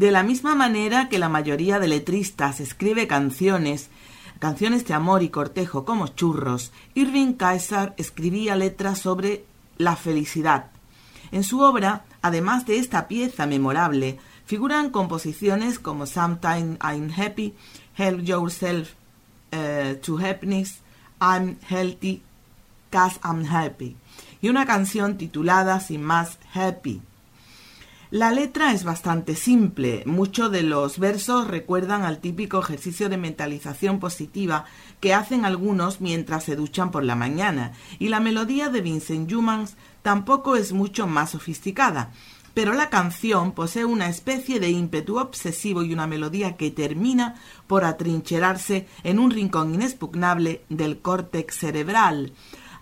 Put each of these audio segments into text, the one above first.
De la misma manera que la mayoría de letristas escribe canciones, canciones de amor y cortejo como churros, Irving Kaiser escribía letras sobre la felicidad. En su obra Además de esta pieza memorable, figuran composiciones como Sometime I'm Happy, Help Yourself eh, to Happiness, I'm Healthy, Cause I'm Happy, y una canción titulada sin más Happy. La letra es bastante simple, muchos de los versos recuerdan al típico ejercicio de mentalización positiva que hacen algunos mientras se duchan por la mañana, y la melodía de Vincent Youmans tampoco es mucho más sofisticada, pero la canción posee una especie de ímpetu obsesivo y una melodía que termina por atrincherarse en un rincón inexpugnable del córtex cerebral.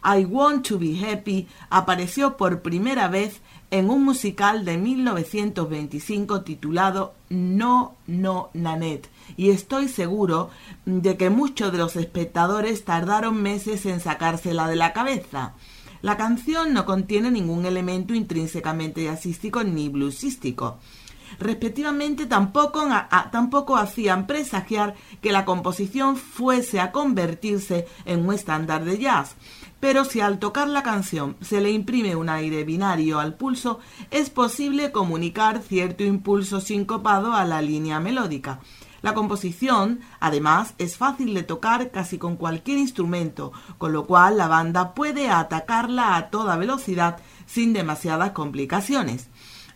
I Want to Be Happy apareció por primera vez en un musical de 1925 titulado No, no, Nanette, y estoy seguro de que muchos de los espectadores tardaron meses en sacársela de la cabeza. La canción no contiene ningún elemento intrínsecamente jazzístico ni bluesístico. Respectivamente, tampoco, tampoco hacían presagiar que la composición fuese a convertirse en un estándar de jazz. Pero si al tocar la canción se le imprime un aire binario al pulso, es posible comunicar cierto impulso sincopado a la línea melódica. La composición, además, es fácil de tocar casi con cualquier instrumento, con lo cual la banda puede atacarla a toda velocidad sin demasiadas complicaciones.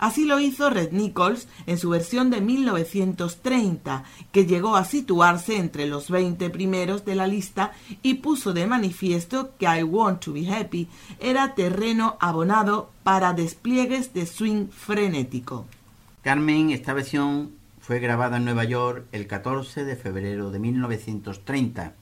Así lo hizo Red Nichols en su versión de 1930, que llegó a situarse entre los 20 primeros de la lista y puso de manifiesto que I Want to Be Happy era terreno abonado para despliegues de swing frenético. Carmen, esta versión fue grabada en Nueva York el 14 de febrero de 1930.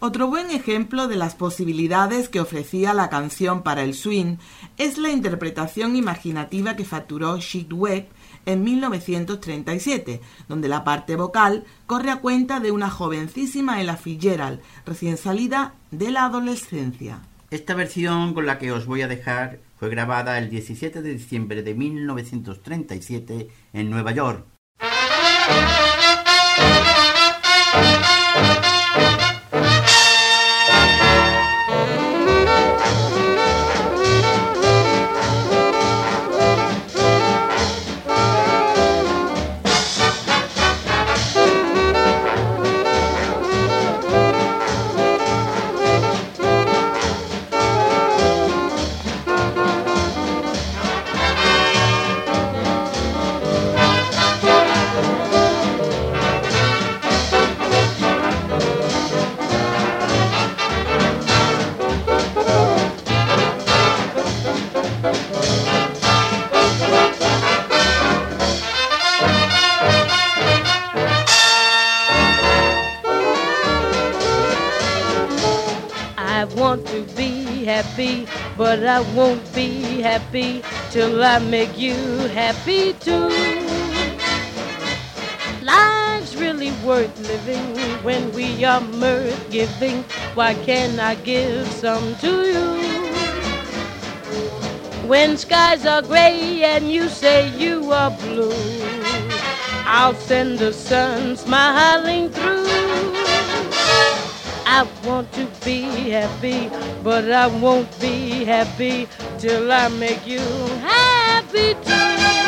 Otro buen ejemplo de las posibilidades que ofrecía la canción para el swing es la interpretación imaginativa que facturó Chic Webb en 1937, donde la parte vocal corre a cuenta de una jovencísima Ella Fitzgerald, recién salida de la adolescencia. Esta versión con la que os voy a dejar fue grabada el 17 de diciembre de 1937 en Nueva York but I won't be happy till I make you happy too. Life's really worth living when we are mirth giving. Why can't I give some to you? When skies are gray and you say you are blue, I'll send the sun smiling through. I want to be happy, but I won't be happy till I make you happy too.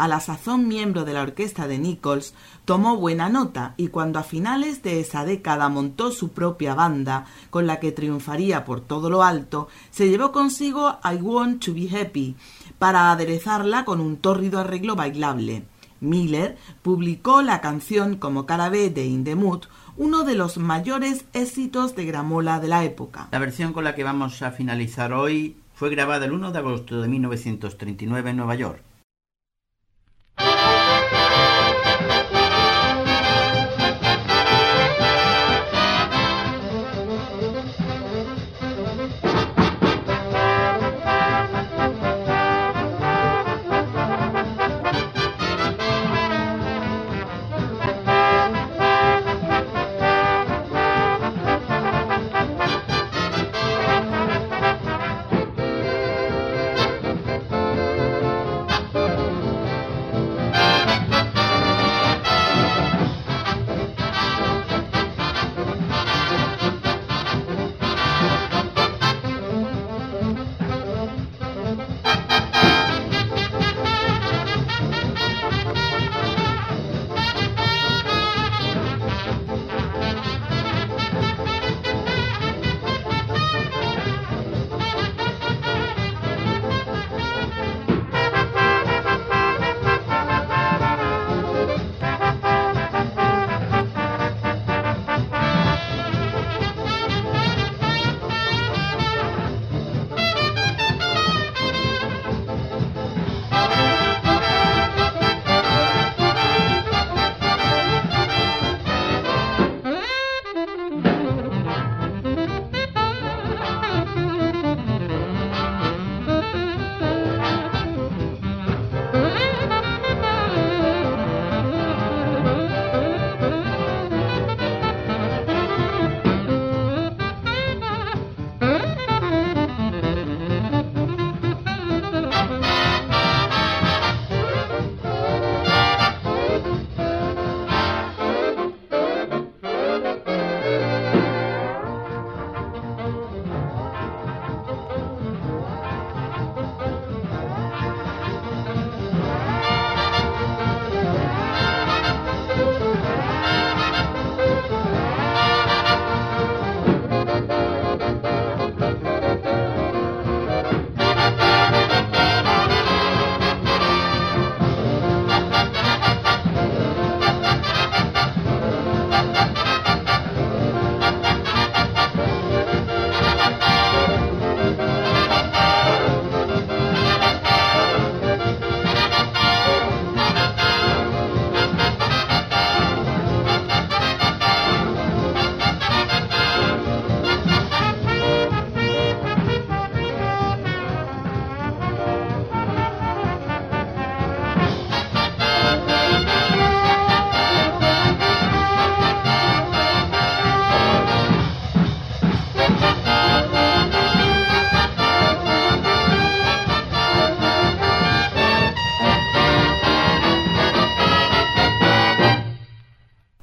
a la sazón miembro de la orquesta de Nichols, tomó buena nota y cuando a finales de esa década montó su propia banda, con la que triunfaría por todo lo alto, se llevó consigo I Want to Be Happy, para aderezarla con un tórrido arreglo bailable. Miller publicó la canción como cara B de In the Mood, uno de los mayores éxitos de gramola de la época. La versión con la que vamos a finalizar hoy fue grabada el 1 de agosto de 1939 en Nueva York.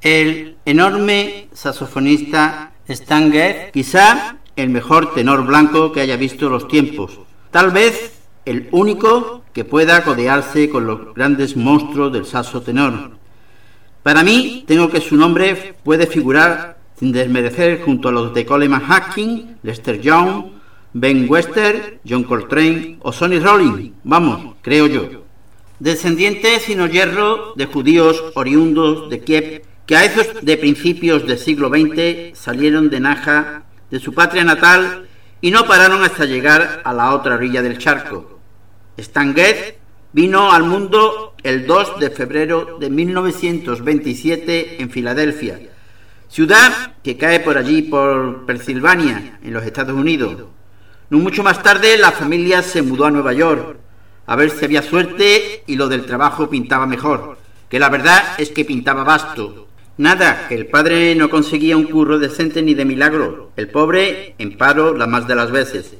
el enorme saxofonista Stan quizá el mejor tenor blanco que haya visto los tiempos, tal vez el único que pueda codearse con los grandes monstruos del saxo tenor. Para mí, tengo que su nombre puede figurar sin desmerecer junto a los de Coleman Hacking, Lester Young, Ben Wester, John Coltrane o Sonny Rollins, vamos, creo yo. Descendiente sino hierro de judíos oriundos de Kiev que a esos de principios del siglo XX salieron de Naja, de su patria natal, y no pararon hasta llegar a la otra orilla del charco. Stan Getz vino al mundo el 2 de febrero de 1927 en Filadelfia, ciudad que cae por allí por Pensilvania, en los Estados Unidos. No mucho más tarde la familia se mudó a Nueva York, a ver si había suerte y lo del trabajo pintaba mejor, que la verdad es que pintaba basto. Nada, que el padre no conseguía un curro decente ni de milagro, el pobre en paro la más de las veces.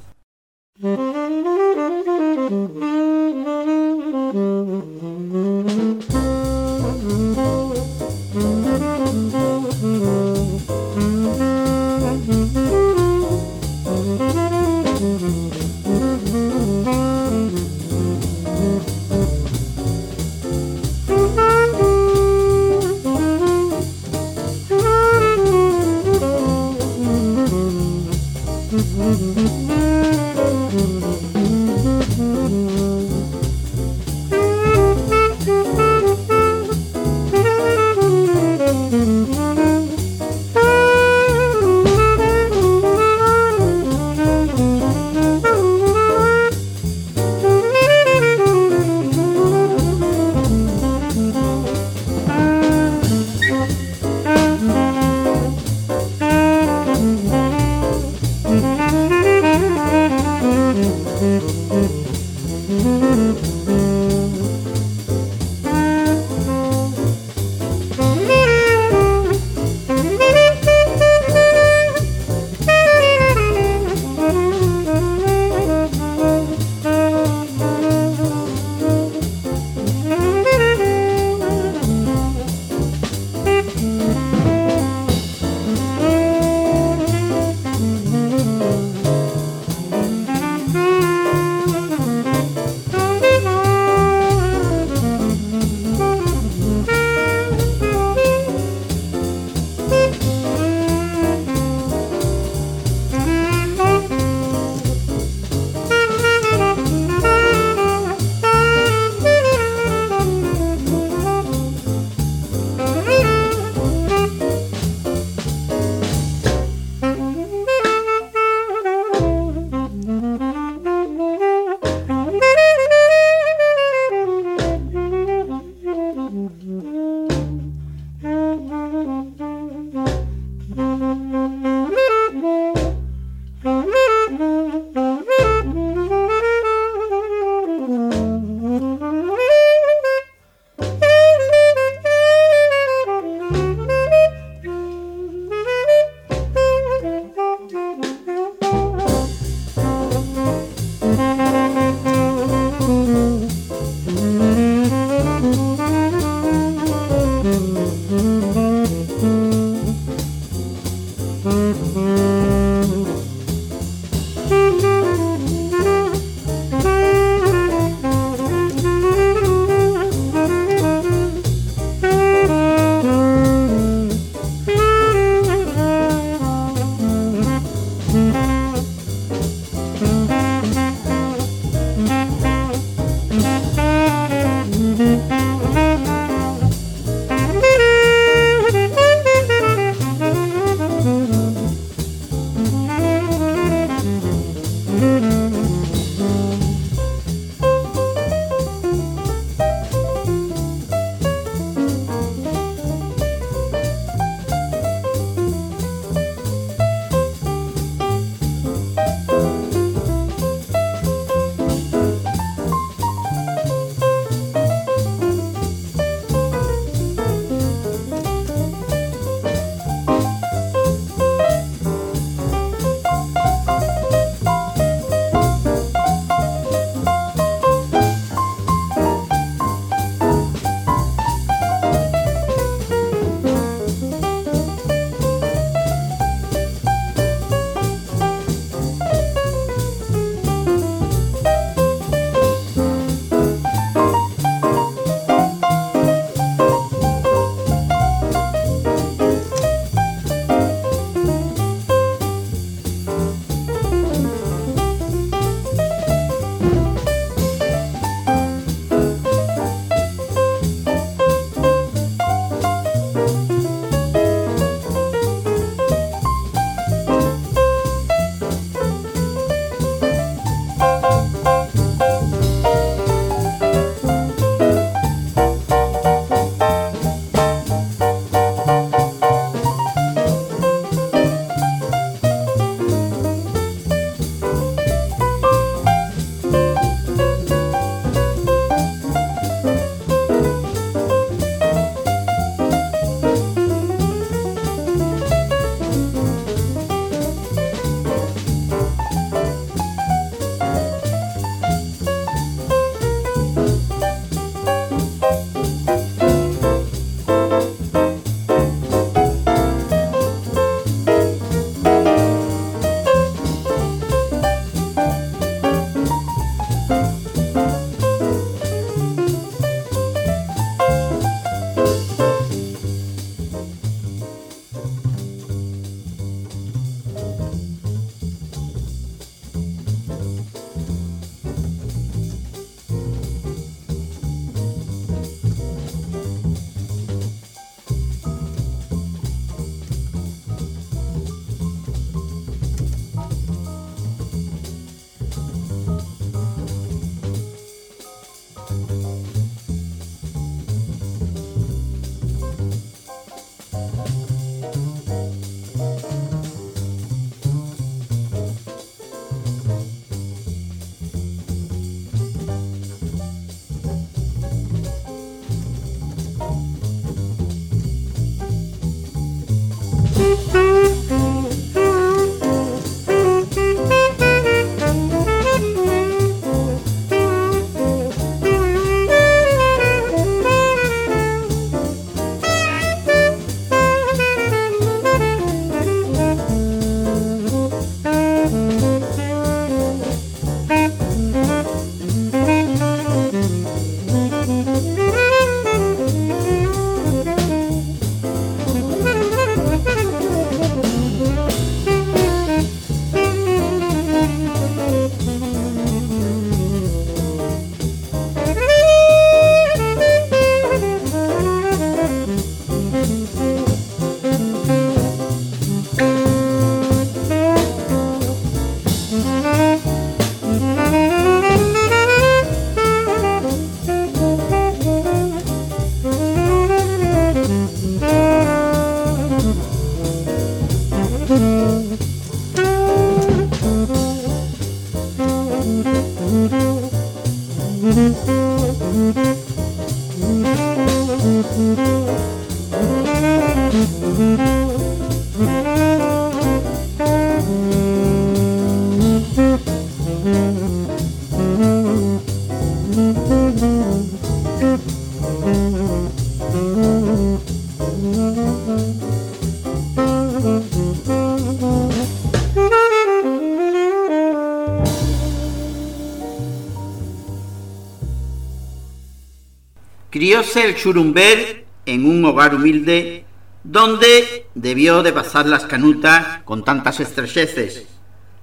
Crióse el churumber en un hogar humilde donde debió de pasar las canutas con tantas estrecheces.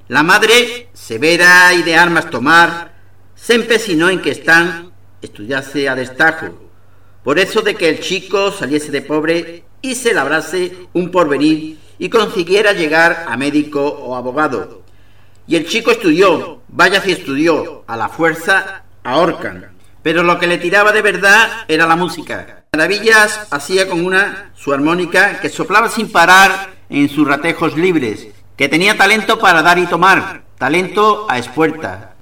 La madre, severa y de armas tomar, se empecinó en que Stan estudiase a destajo, por eso de que el chico saliese de pobre y se labrase un porvenir y consiguiera llegar a médico o abogado. Y el chico estudió, vaya si estudió, a la fuerza ahorcan. Pero lo que le tiraba de verdad era la música. Maravillas hacía con una su armónica que soplaba sin parar en sus ratejos libres, que tenía talento para dar y tomar, talento a espuerta,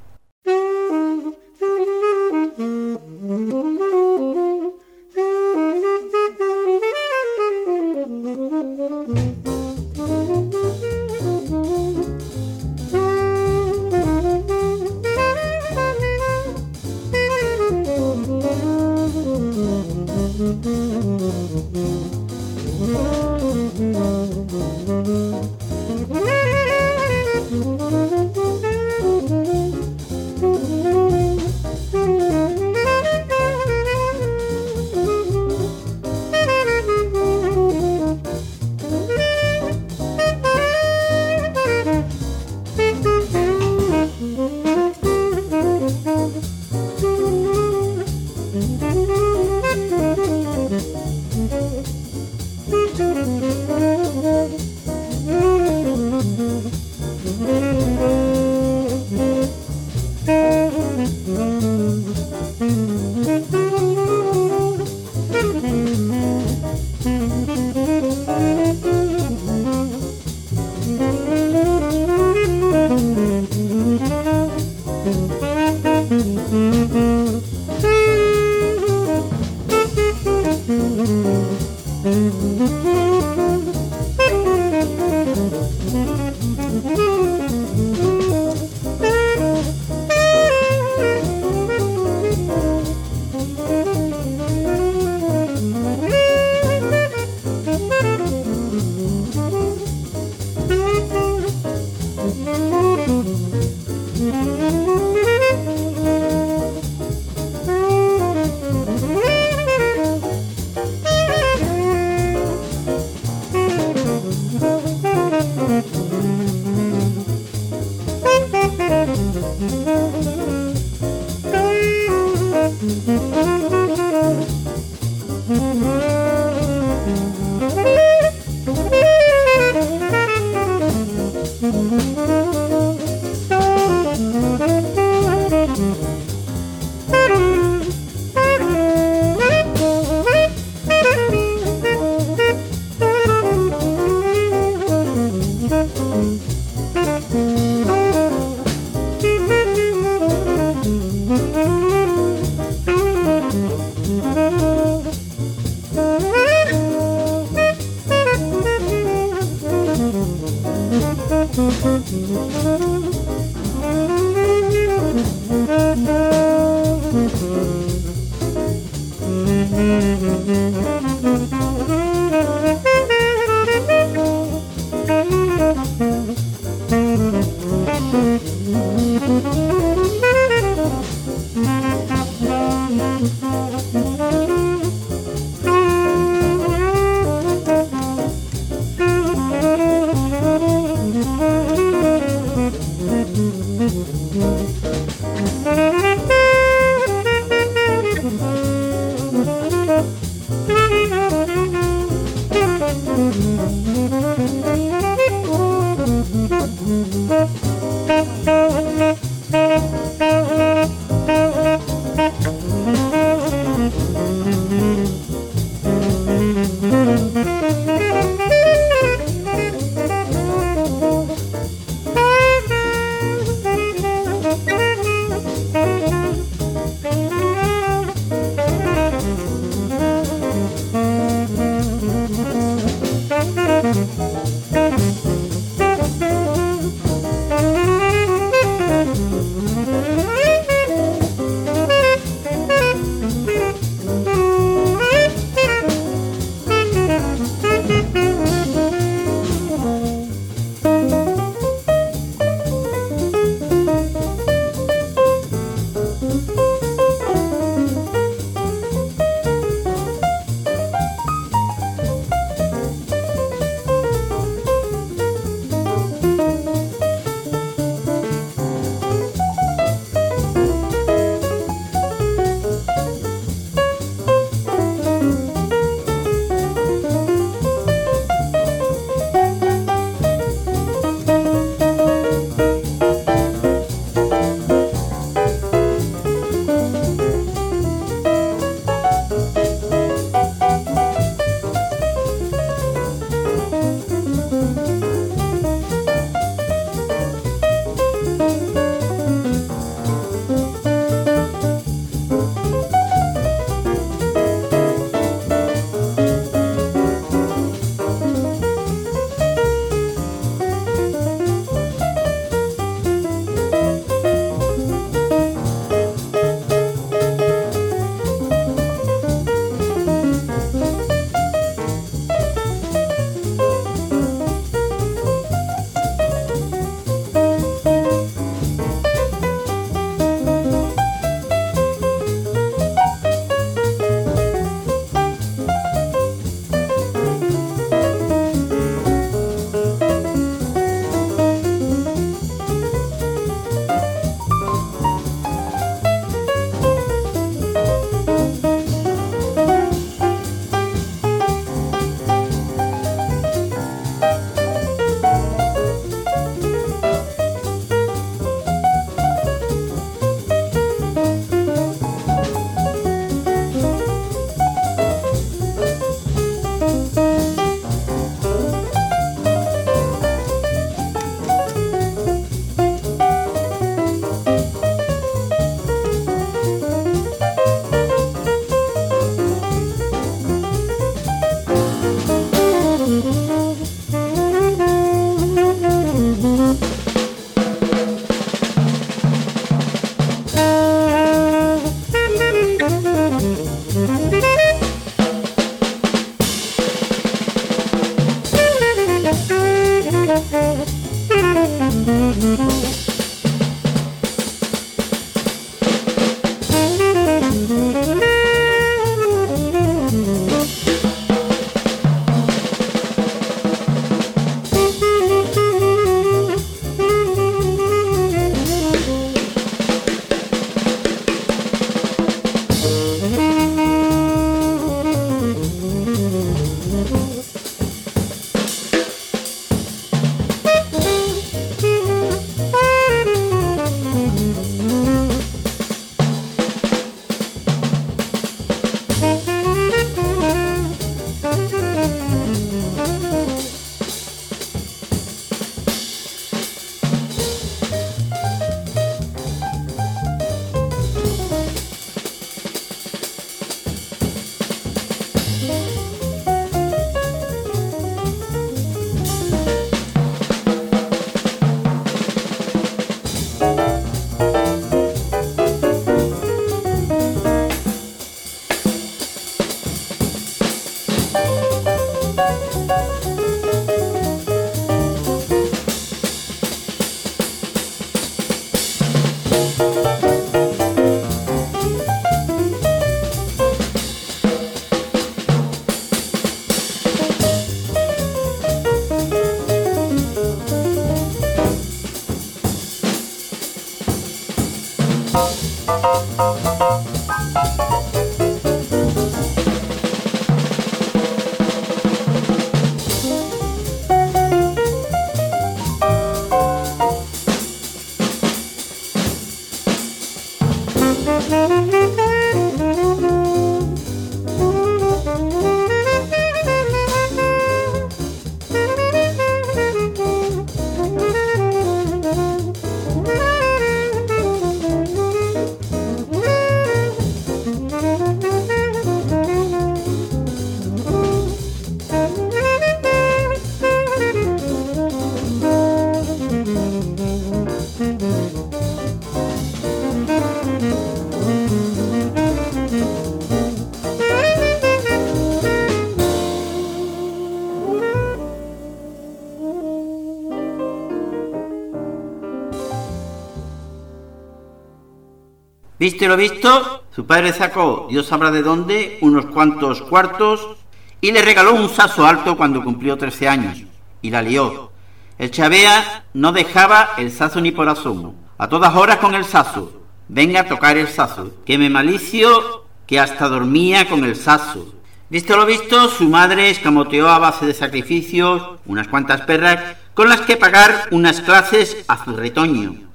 Viste lo visto, su padre sacó, Dios sabrá de dónde, unos cuantos cuartos y le regaló un saso alto cuando cumplió 13 años. Y la lió. El chavea no dejaba el saso ni por asomo. A todas horas con el saso. Venga a tocar el saso. Que me malicio que hasta dormía con el saso. Visto lo visto, su madre escamoteó a base de sacrificios unas cuantas perras con las que pagar unas clases a su retoño.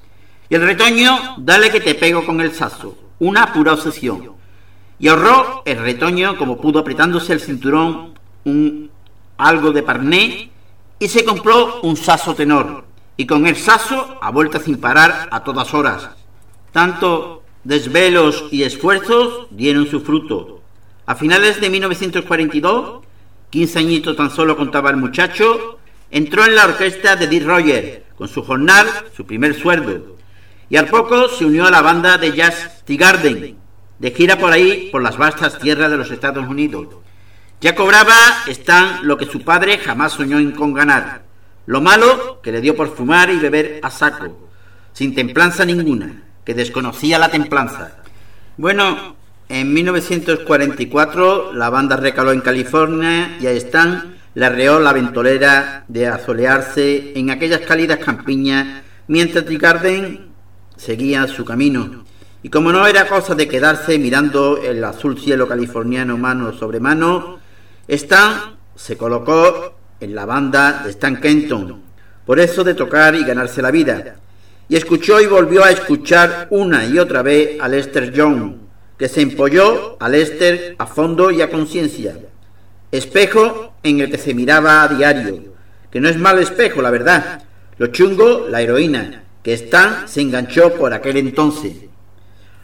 Y el retoño, dale que te pego con el saso. Una pura obsesión. Y ahorró el retoño como pudo apretándose el cinturón un algo de parné y se compró un saso tenor. Y con el saso a vuelta sin parar a todas horas. Tanto desvelos y esfuerzos dieron su fruto. A finales de 1942, 15 añitos tan solo contaba el muchacho, entró en la orquesta de Dick Roger, con su jornal, su primer sueldo, y al poco se unió a la banda de jazz The Garden, de gira por ahí, por las vastas tierras de los Estados Unidos. Ya cobraba Stan lo que su padre jamás soñó en con ganar, lo malo que le dio por fumar y beber a saco, sin templanza ninguna, que desconocía la templanza. Bueno, en 1944 la banda recaló en California y a Stan le arreó la ventolera de azolearse en aquellas cálidas campiñas mientras The Garden seguía su camino. Y como no era cosa de quedarse mirando el azul cielo californiano mano sobre mano, Stan se colocó en la banda de Stan Kenton, por eso de tocar y ganarse la vida. Y escuchó y volvió a escuchar una y otra vez a Lester Young, que se empolló a Lester a fondo y a conciencia. Espejo en el que se miraba a diario, que no es mal espejo, la verdad. Lo chungo, la heroína, que Stan se enganchó por aquel entonces.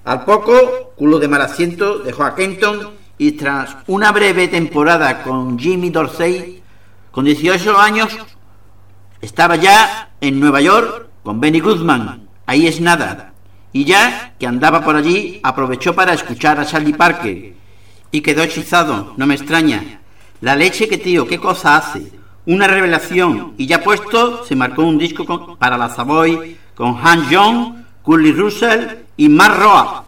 Al poco, culo de mal asiento, dejó a Kenton y tras una breve temporada con Jimmy Dorsey, con 18 años, estaba ya en Nueva York con Benny Goodman. Ahí es nada. Y ya que andaba por allí, aprovechó para escuchar a Charlie Parker y quedó hechizado, no me extraña. La leche que tío, qué cosa hace. una revelación y ya puesto se marcó un disco para la Savoy con Han Jong, Curly Russell y Mark Roa.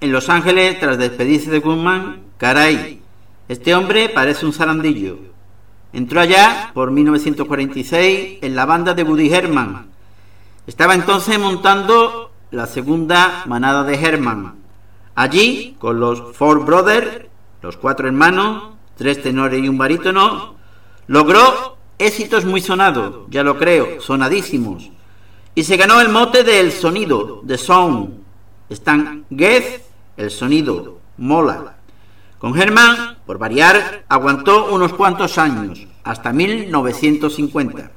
En Los Ángeles tras despedirse de Goodman, caray, este hombre parece un zarandillo. Entró allá por 1946 en la banda de Woody Herman. Estaba entonces montando la segunda manada de Herman. Allí, con los Four Brothers, los cuatro hermanos, tres tenores y un barítono, logró éxitos muy sonados, ya lo creo, sonadísimos. Y se ganó el mote del sonido, de sound, están Geth, el sonido, mola. Con Herman, por variar, aguantó unos cuantos años, hasta 1950.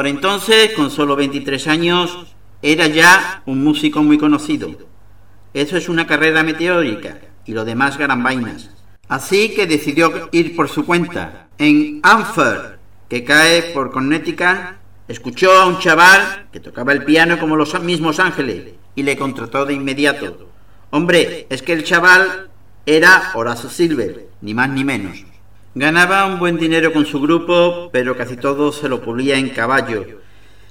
Por entonces, con solo 23 años, era ya un músico muy conocido. Eso es una carrera meteórica y lo demás vainas. Así que decidió ir por su cuenta. En Anfer, que cae por Connecticut, escuchó a un chaval que tocaba el piano como los mismos ángeles y le contrató de inmediato. Hombre, es que el chaval era Horacio Silver, ni más ni menos. Ganaba un buen dinero con su grupo, pero casi todo se lo pulía en caballo,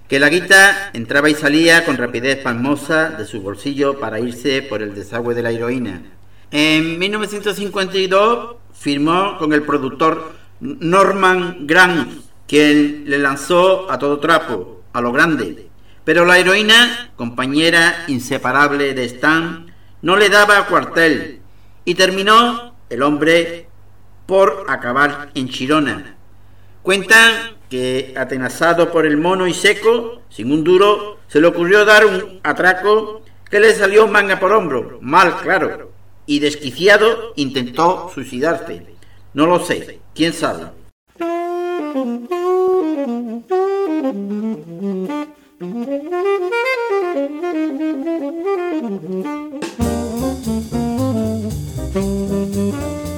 que la guita entraba y salía con rapidez palmosa de su bolsillo para irse por el desagüe de la heroína. En 1952 firmó con el productor Norman Grant, quien le lanzó a todo trapo, a lo grande. Pero la heroína, compañera inseparable de Stan, no le daba cuartel y terminó el hombre por acabar en Chirona. Cuentan que, atenazado por el mono y seco, sin un duro, se le ocurrió dar un atraco que le salió manga por hombro, mal claro, y desquiciado intentó suicidarse. No lo sé, quién sabe.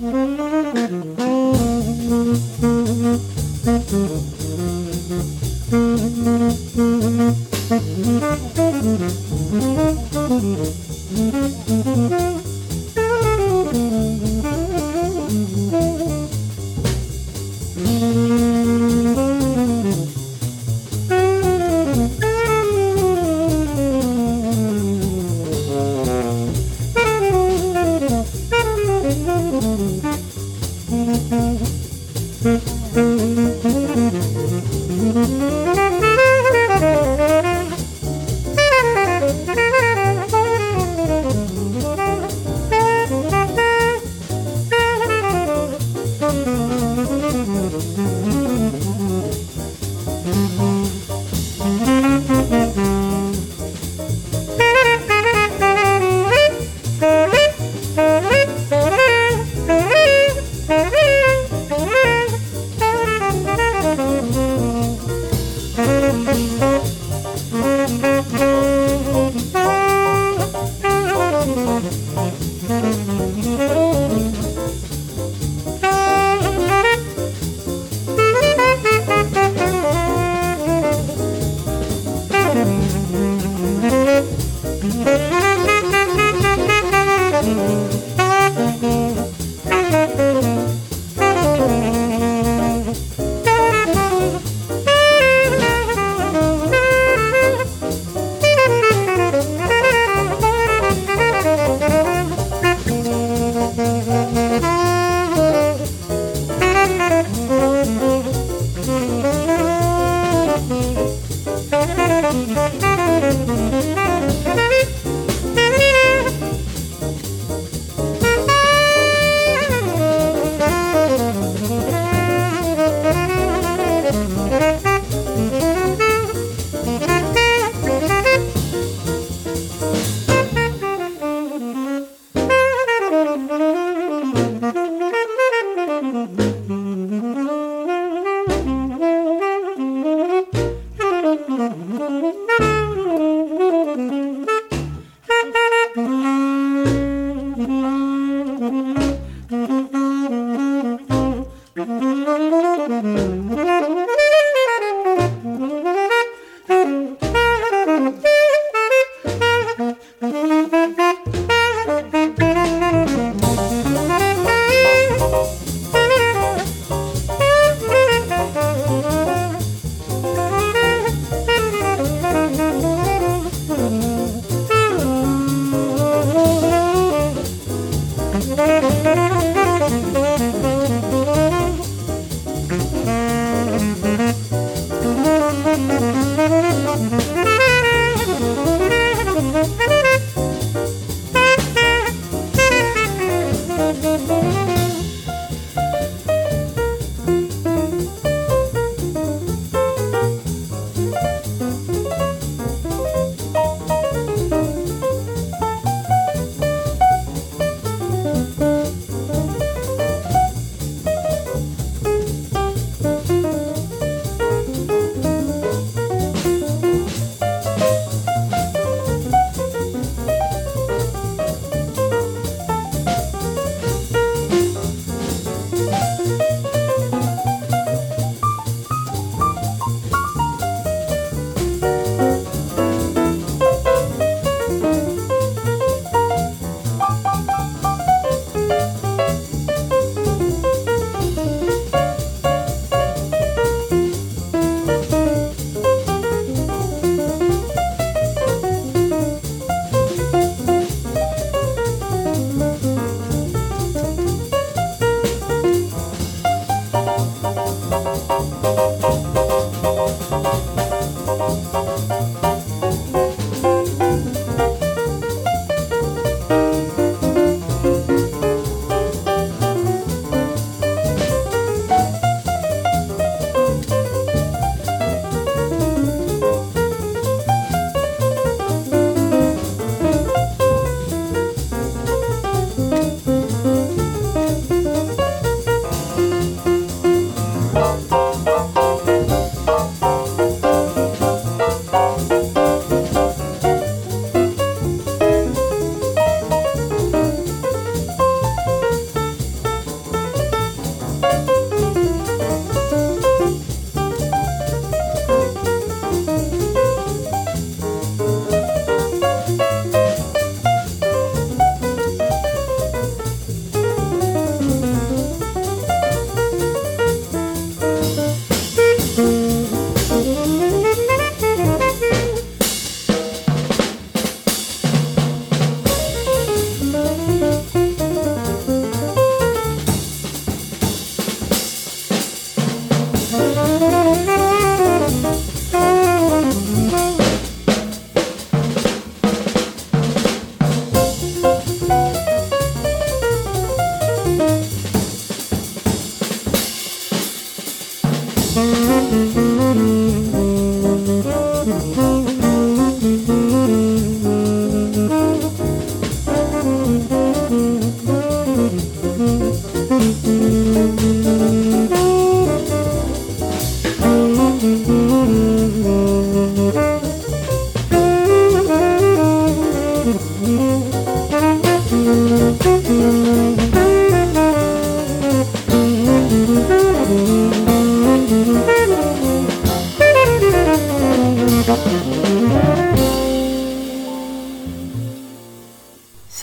Mm-hmm. Thank you.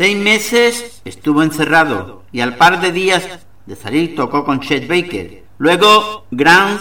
Seis meses estuvo encerrado y al par de días de salir tocó con Chet Baker. Luego Grant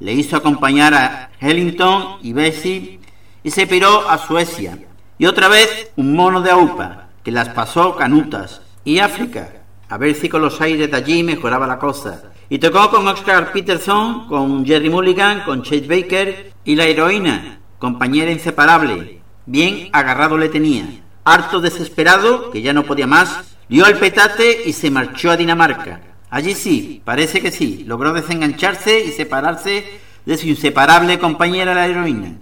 le hizo acompañar a Hellington y Bessie y se piró a Suecia. Y otra vez un mono de AUPA que las pasó canutas. Y África, a ver si con los aires de allí mejoraba la cosa. Y tocó con Oscar Peterson, con Jerry Mulligan, con Chet Baker y la heroína, compañera inseparable. Bien agarrado le tenía harto desesperado, que ya no podía más, dio el petate y se marchó a Dinamarca. Allí sí, parece que sí, logró desengancharse y separarse de su inseparable compañera la heroína.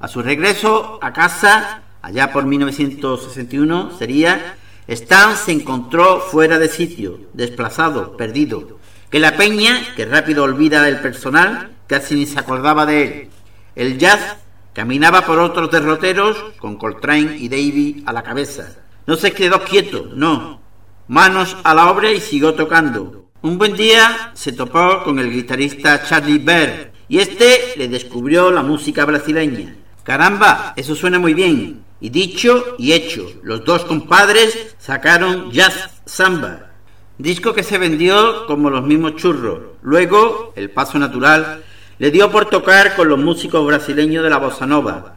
A su regreso a casa, allá por 1961 sería, Stan se encontró fuera de sitio, desplazado, perdido. Que la peña, que rápido olvida el personal, casi ni se acordaba de él. El jazz Caminaba por otros derroteros con Coltrane y Davy a la cabeza. No se quedó quieto, no. Manos a la obra y siguió tocando. Un buen día se topó con el guitarrista Charlie Bear y este le descubrió la música brasileña. Caramba, eso suena muy bien. Y dicho y hecho, los dos compadres sacaron Jazz Samba, disco que se vendió como los mismos churros. Luego, El Paso Natural le dio por tocar con los músicos brasileños de la bossa nova.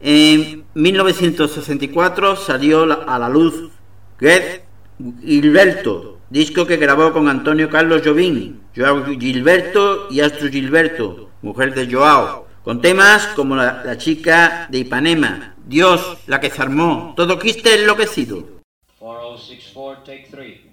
En 1964 salió a la luz Get Gilberto, disco que grabó con Antonio Carlos Jobim, Joao Gilberto y Astro Gilberto, mujer de Joao, con temas como la, chica de Ipanema, Dios, la que se armó, todo quiste enloquecido. 4064, take three.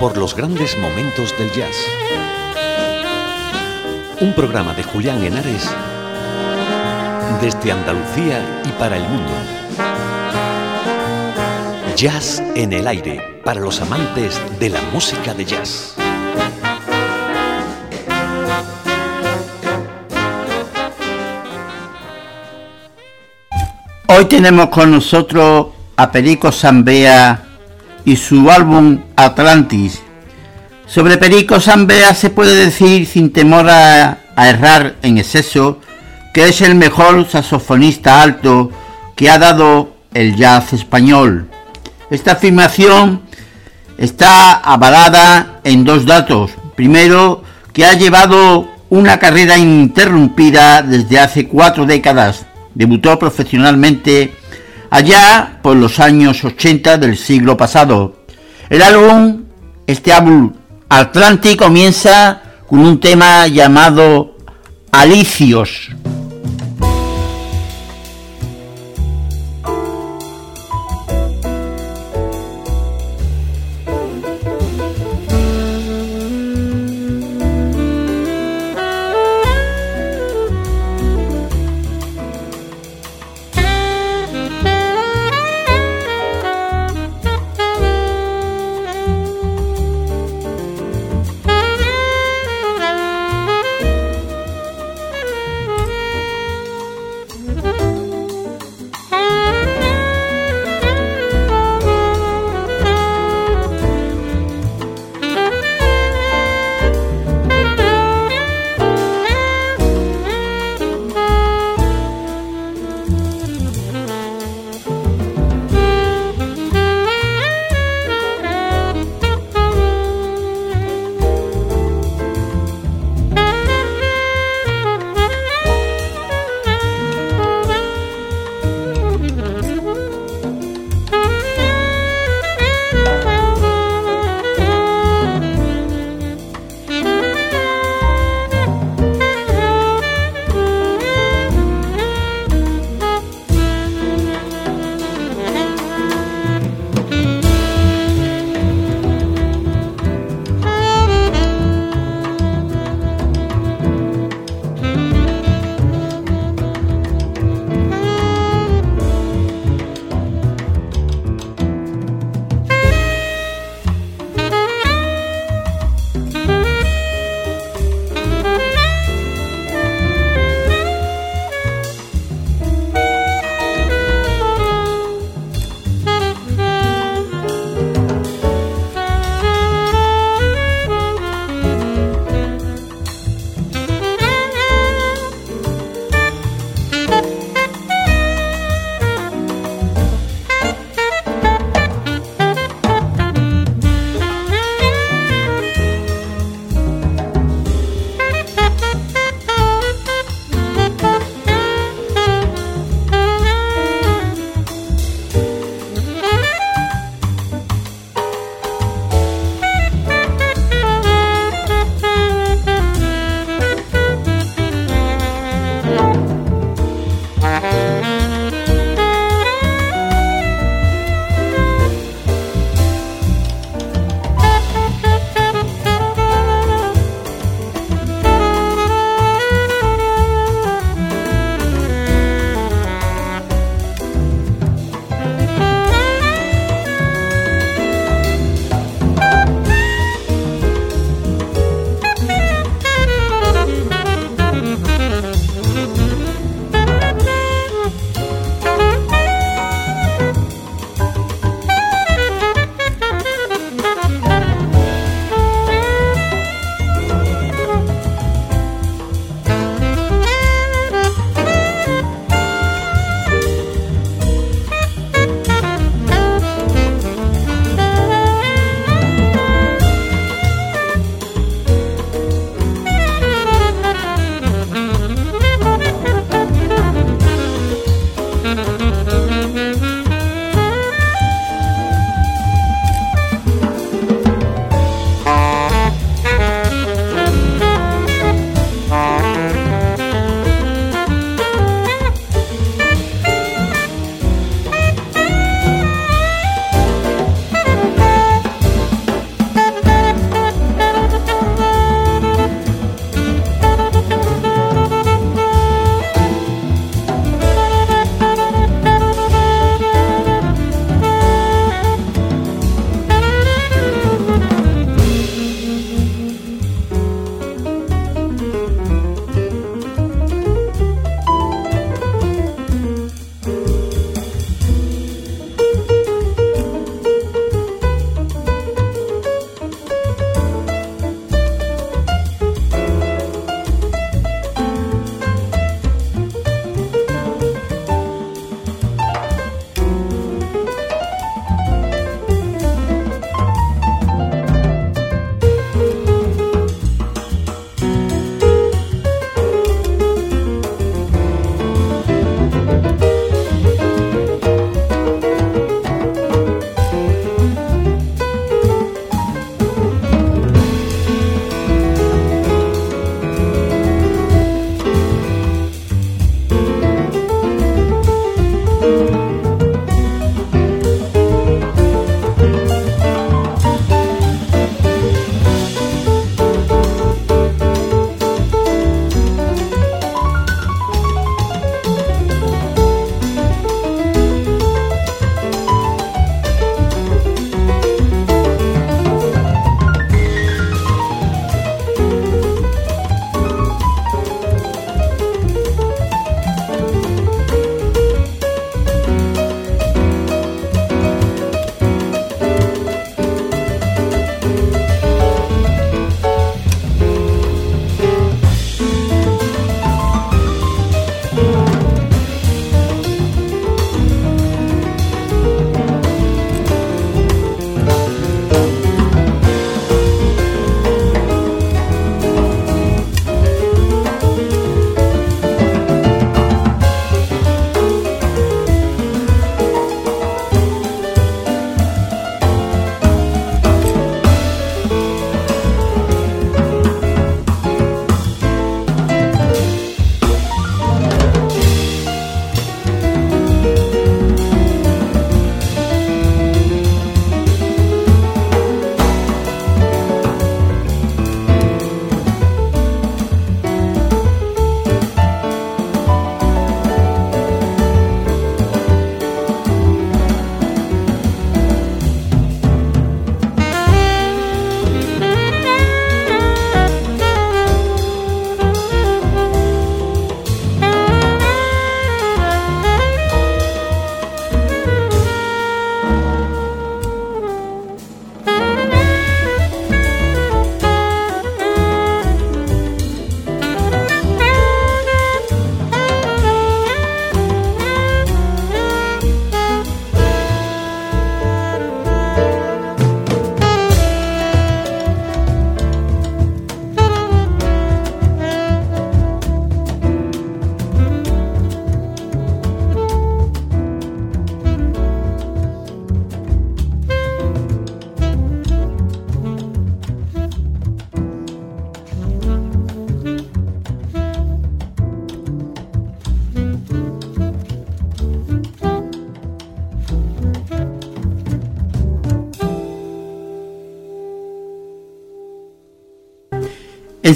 Por los grandes momentos del jazz. Un programa de Julián Henares desde Andalucía y para el mundo. Jazz en el aire, para los amantes de la música de jazz. Hoy tenemos con nosotros a Perico Zambea y su álbum Atlantis. Sobre Perico Zambea se puede decir sin temor a, errar en exceso que es el mejor saxofonista alto que ha dado el jazz español. Esta afirmación está avalada en dos datos. Primero, que ha llevado una carrera ininterrumpida desde hace cuatro décadas. Debutó profesionalmente allá por los años 80 del siglo pasado. El álbum, este álbum Atlantic comienza con un tema llamado Alicios.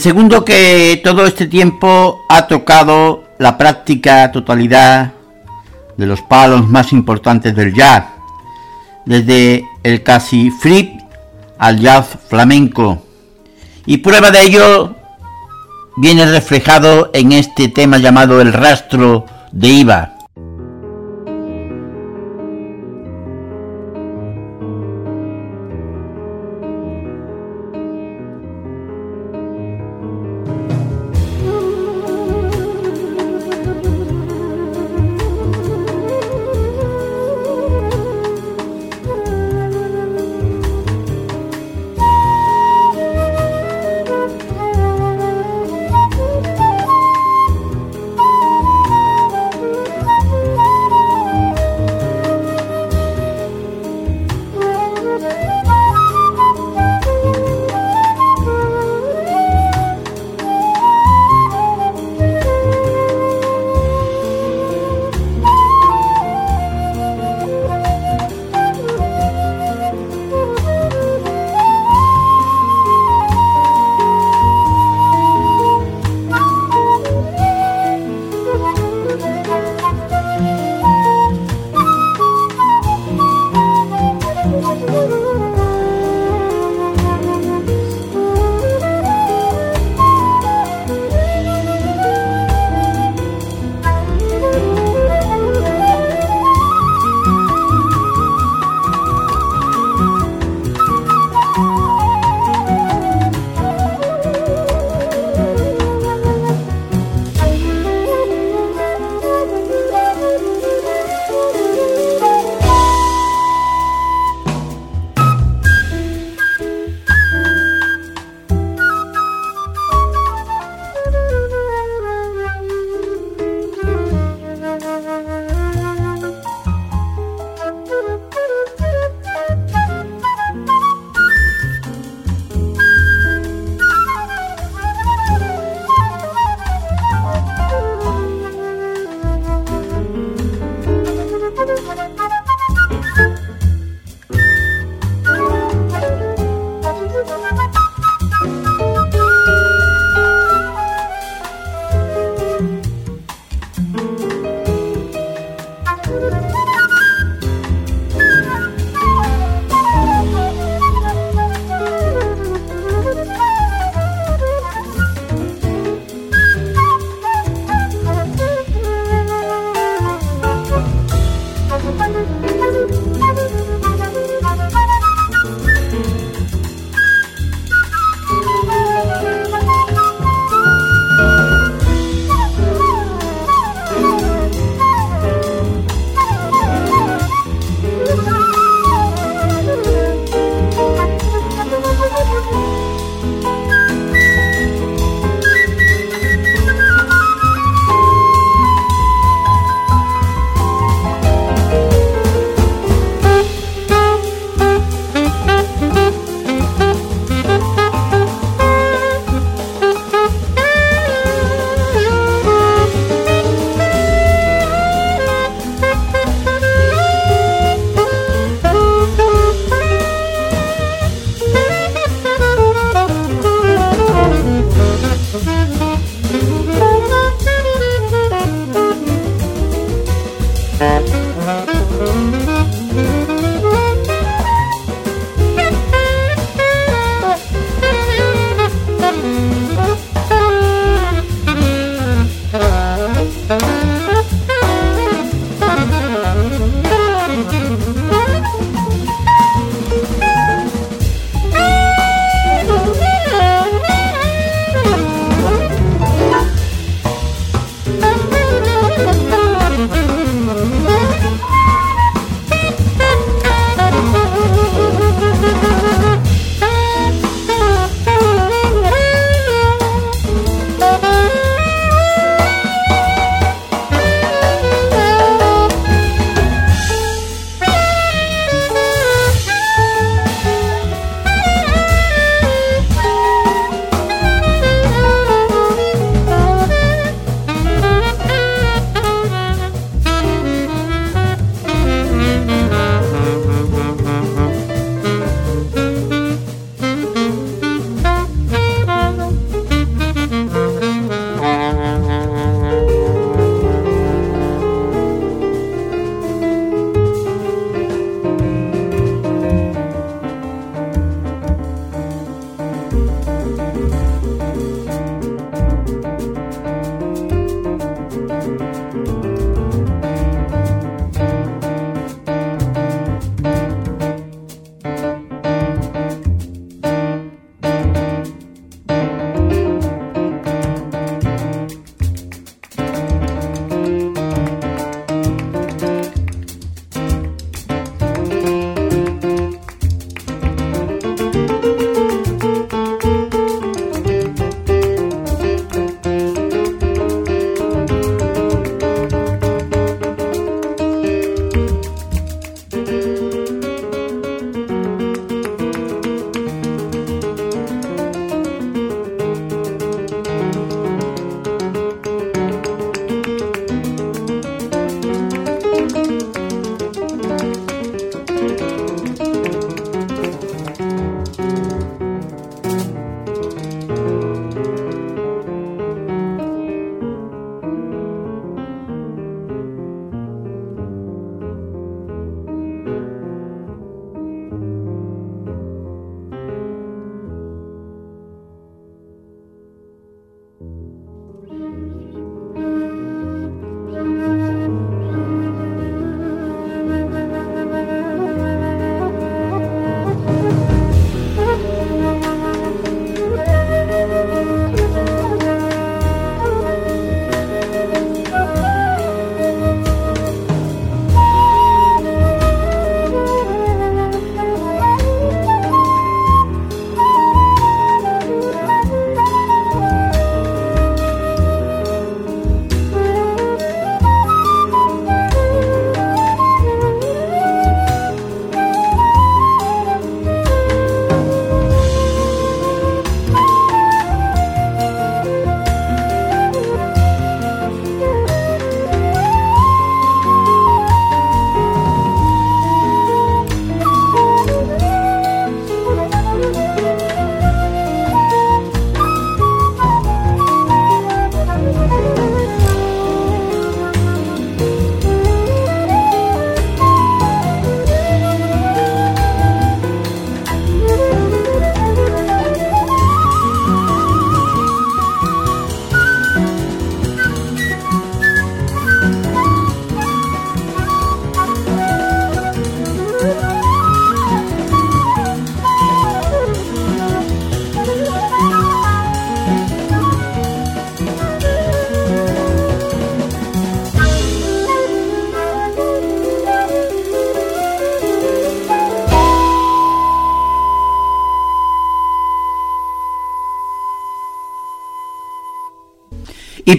Segundo que todo este tiempo ha tocado la práctica totalidad de los palos más importantes del jazz, desde el casi flip al jazz flamenco. Y prueba de ello viene reflejado en este tema llamado El rastro de Iba.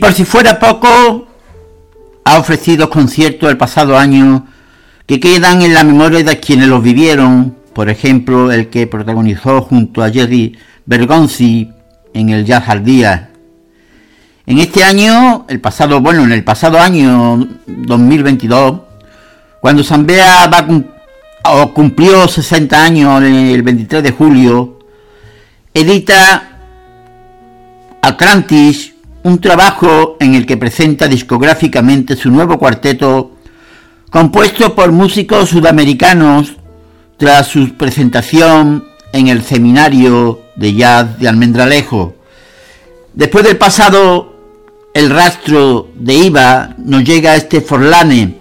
Por si fuera poco, ha ofrecido conciertos el pasado año que quedan en la memoria de quienes los vivieron, por ejemplo, el que protagonizó junto a Jerry Bergonzi en el Jazz al Día. En este año, el pasado, bueno, en el pasado año 2022, cuando Zambea cumplió 60 años el 23 de julio, edita Atlantis, un trabajo en el que presenta discográficamente su nuevo cuarteto compuesto por músicos sudamericanos tras su presentación en el seminario de jazz de Almendralejo. Después del pasado, el rastro de Iva nos llega este Forlane,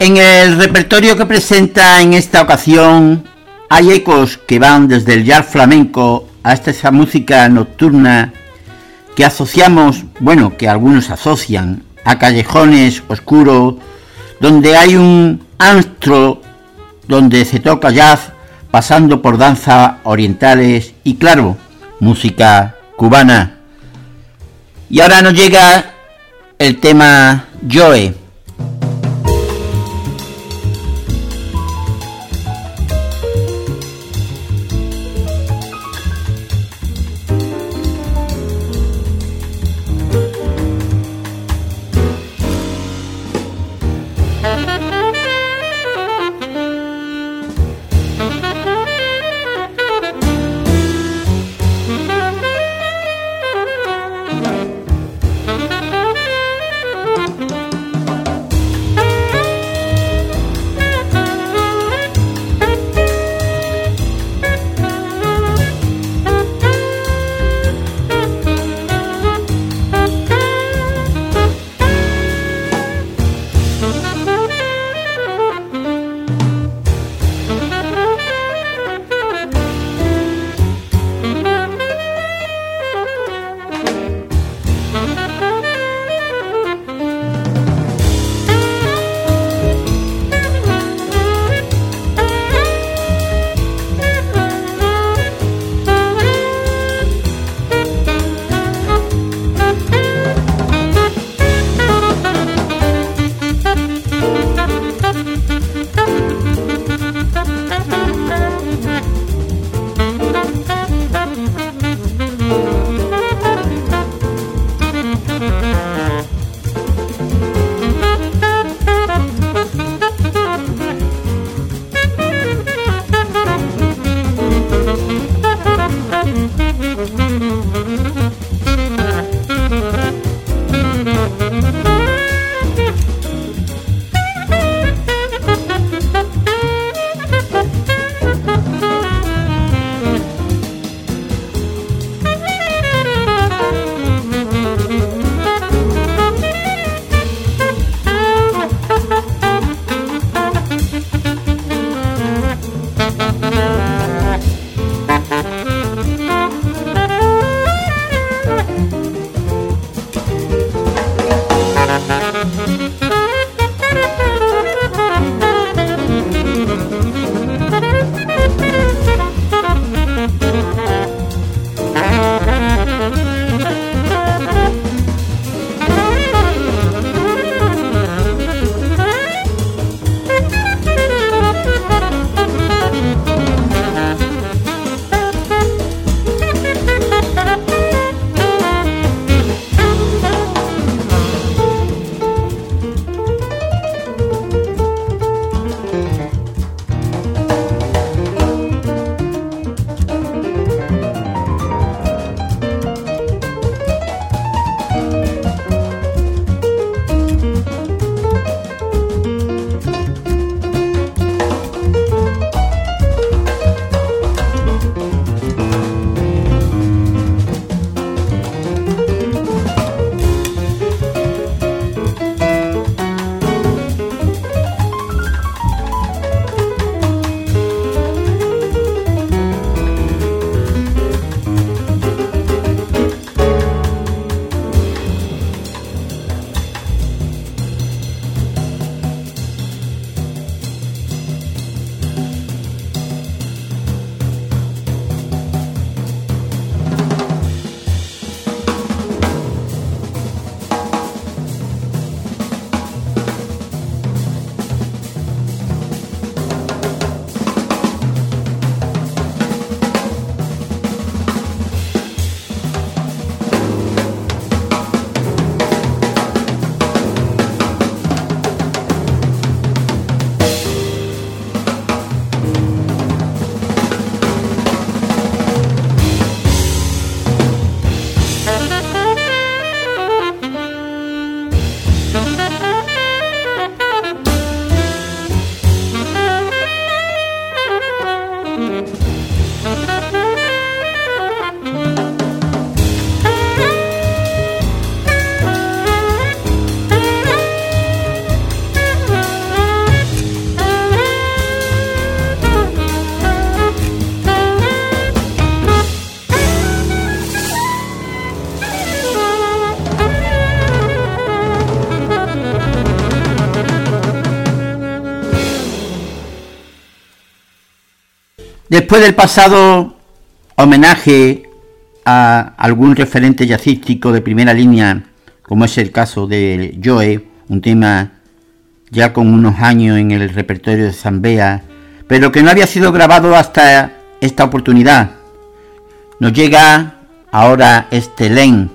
En el repertorio que presenta en esta ocasión hay ecos que van desde el jazz flamenco hasta esa música nocturna que asociamos, bueno, que algunos asocian a callejones oscuros donde hay un astro donde se toca jazz pasando por danzas orientales y claro, música cubana. Y ahora nos llega el tema Joe. Después del pasado homenaje a algún referente jazzístico de primera línea, como es el caso de Joe, un tema ya con unos años en el repertorio de Zambea, pero que no había sido grabado hasta esta oportunidad. Nos llega ahora este Len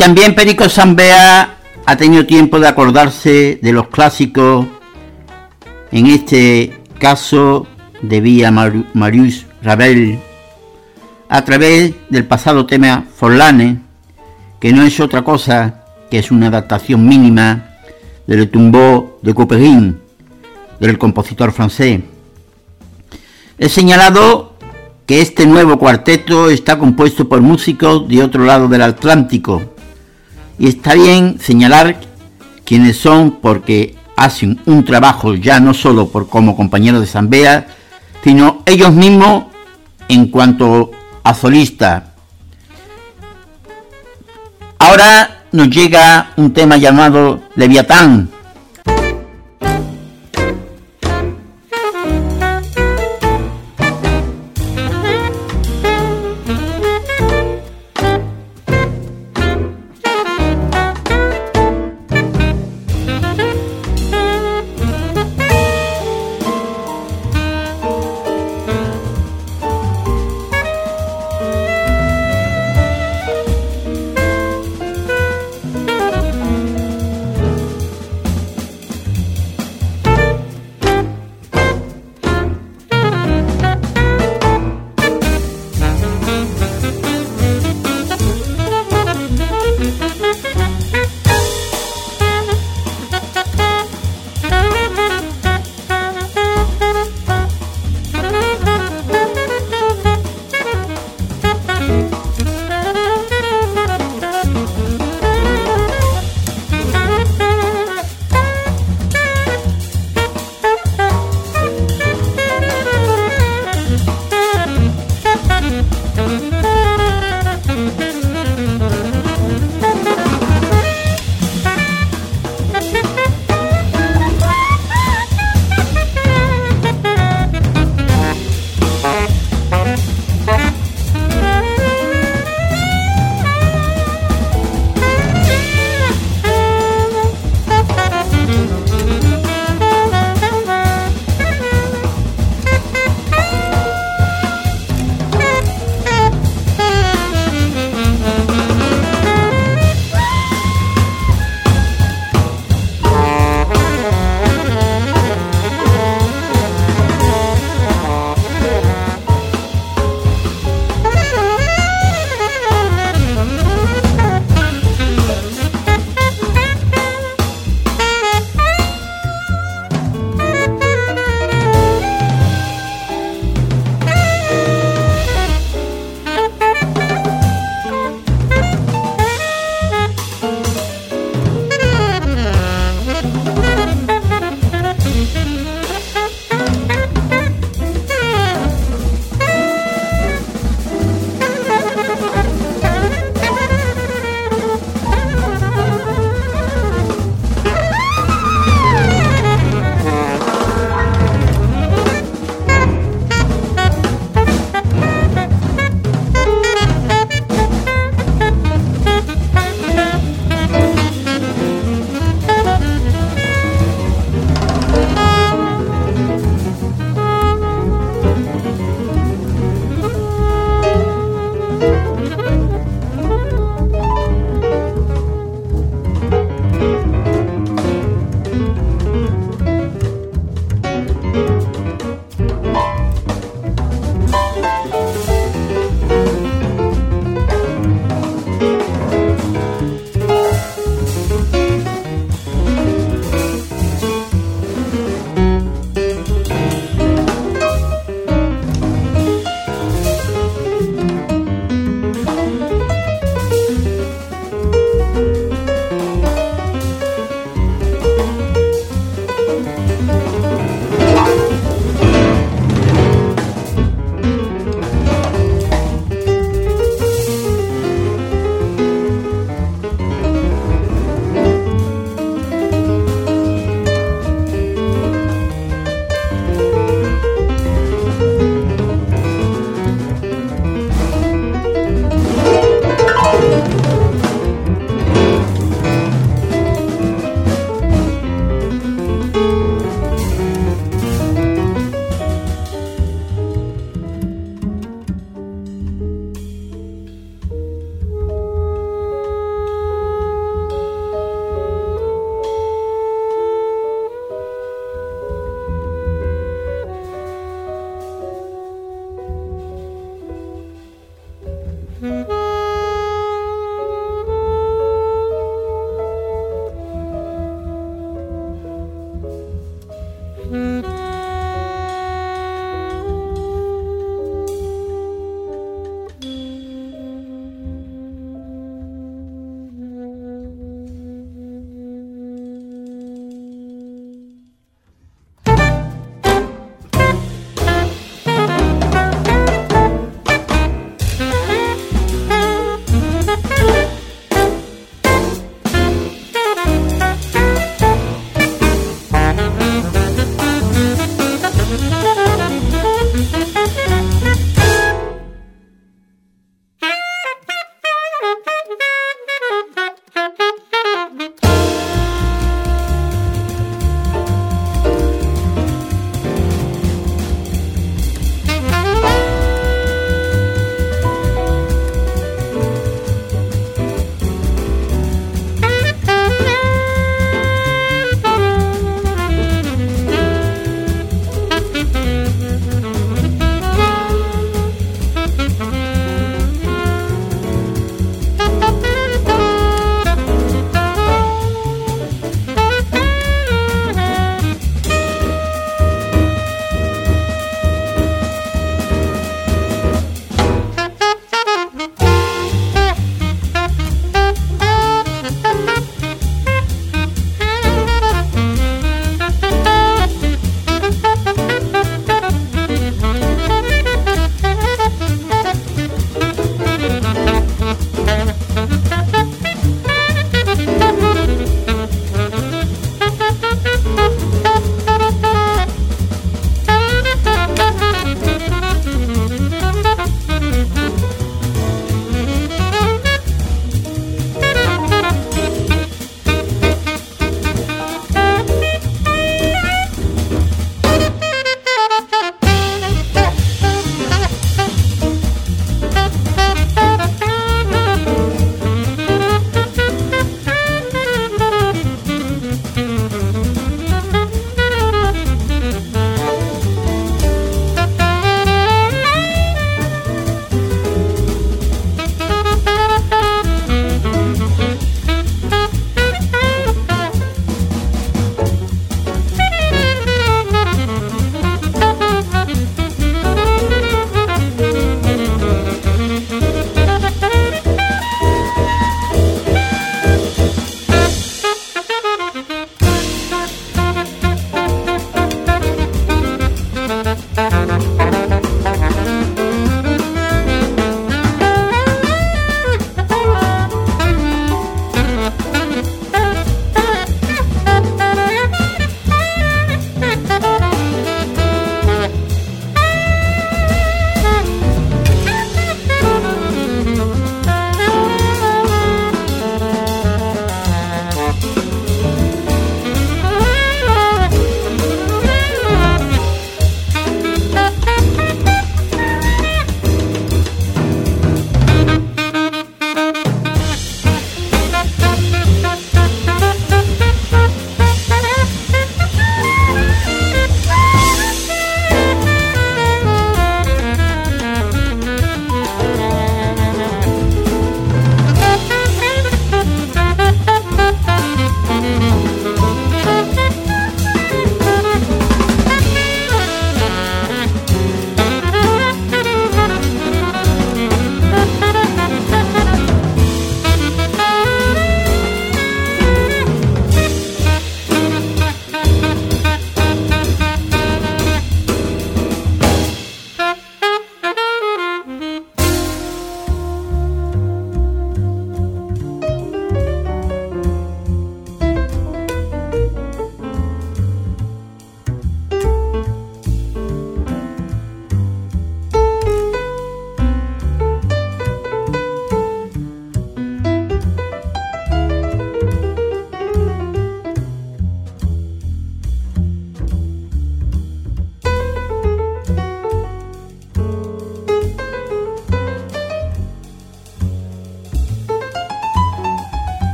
también Perico Zambea ha tenido tiempo de acordarse de los clásicos, en este caso de Vía Marius Ravel, a través del pasado tema Forlane, que no es otra cosa que es una adaptación mínima del Tombeau de Couperin, del compositor francés. He señalado que este nuevo cuarteto está compuesto por músicos de otro lado del Atlántico, y está bien señalar quiénes son porque hacen un trabajo ya no solo por como compañeros de Zambea, sino ellos mismos en cuanto a solista. Ahora nos llega un tema llamado Leviatán,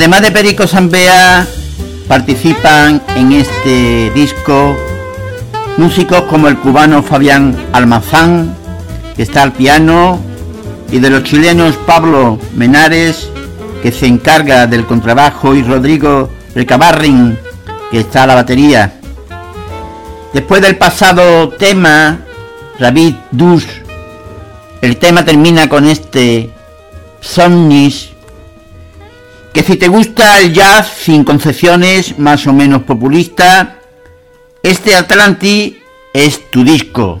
Además de Perico Zambea, participan en este disco músicos como el cubano Fabián Almazán, que está al piano, y de los chilenos Pablo Menares, que se encarga del contrabajo, y Rodrigo Recabarrin, que está a la batería. Después del pasado tema, David Dus, el tema termina con este Somnis, que si te gusta el jazz sin concepciones más o menos populista, este Atlanti es tu disco.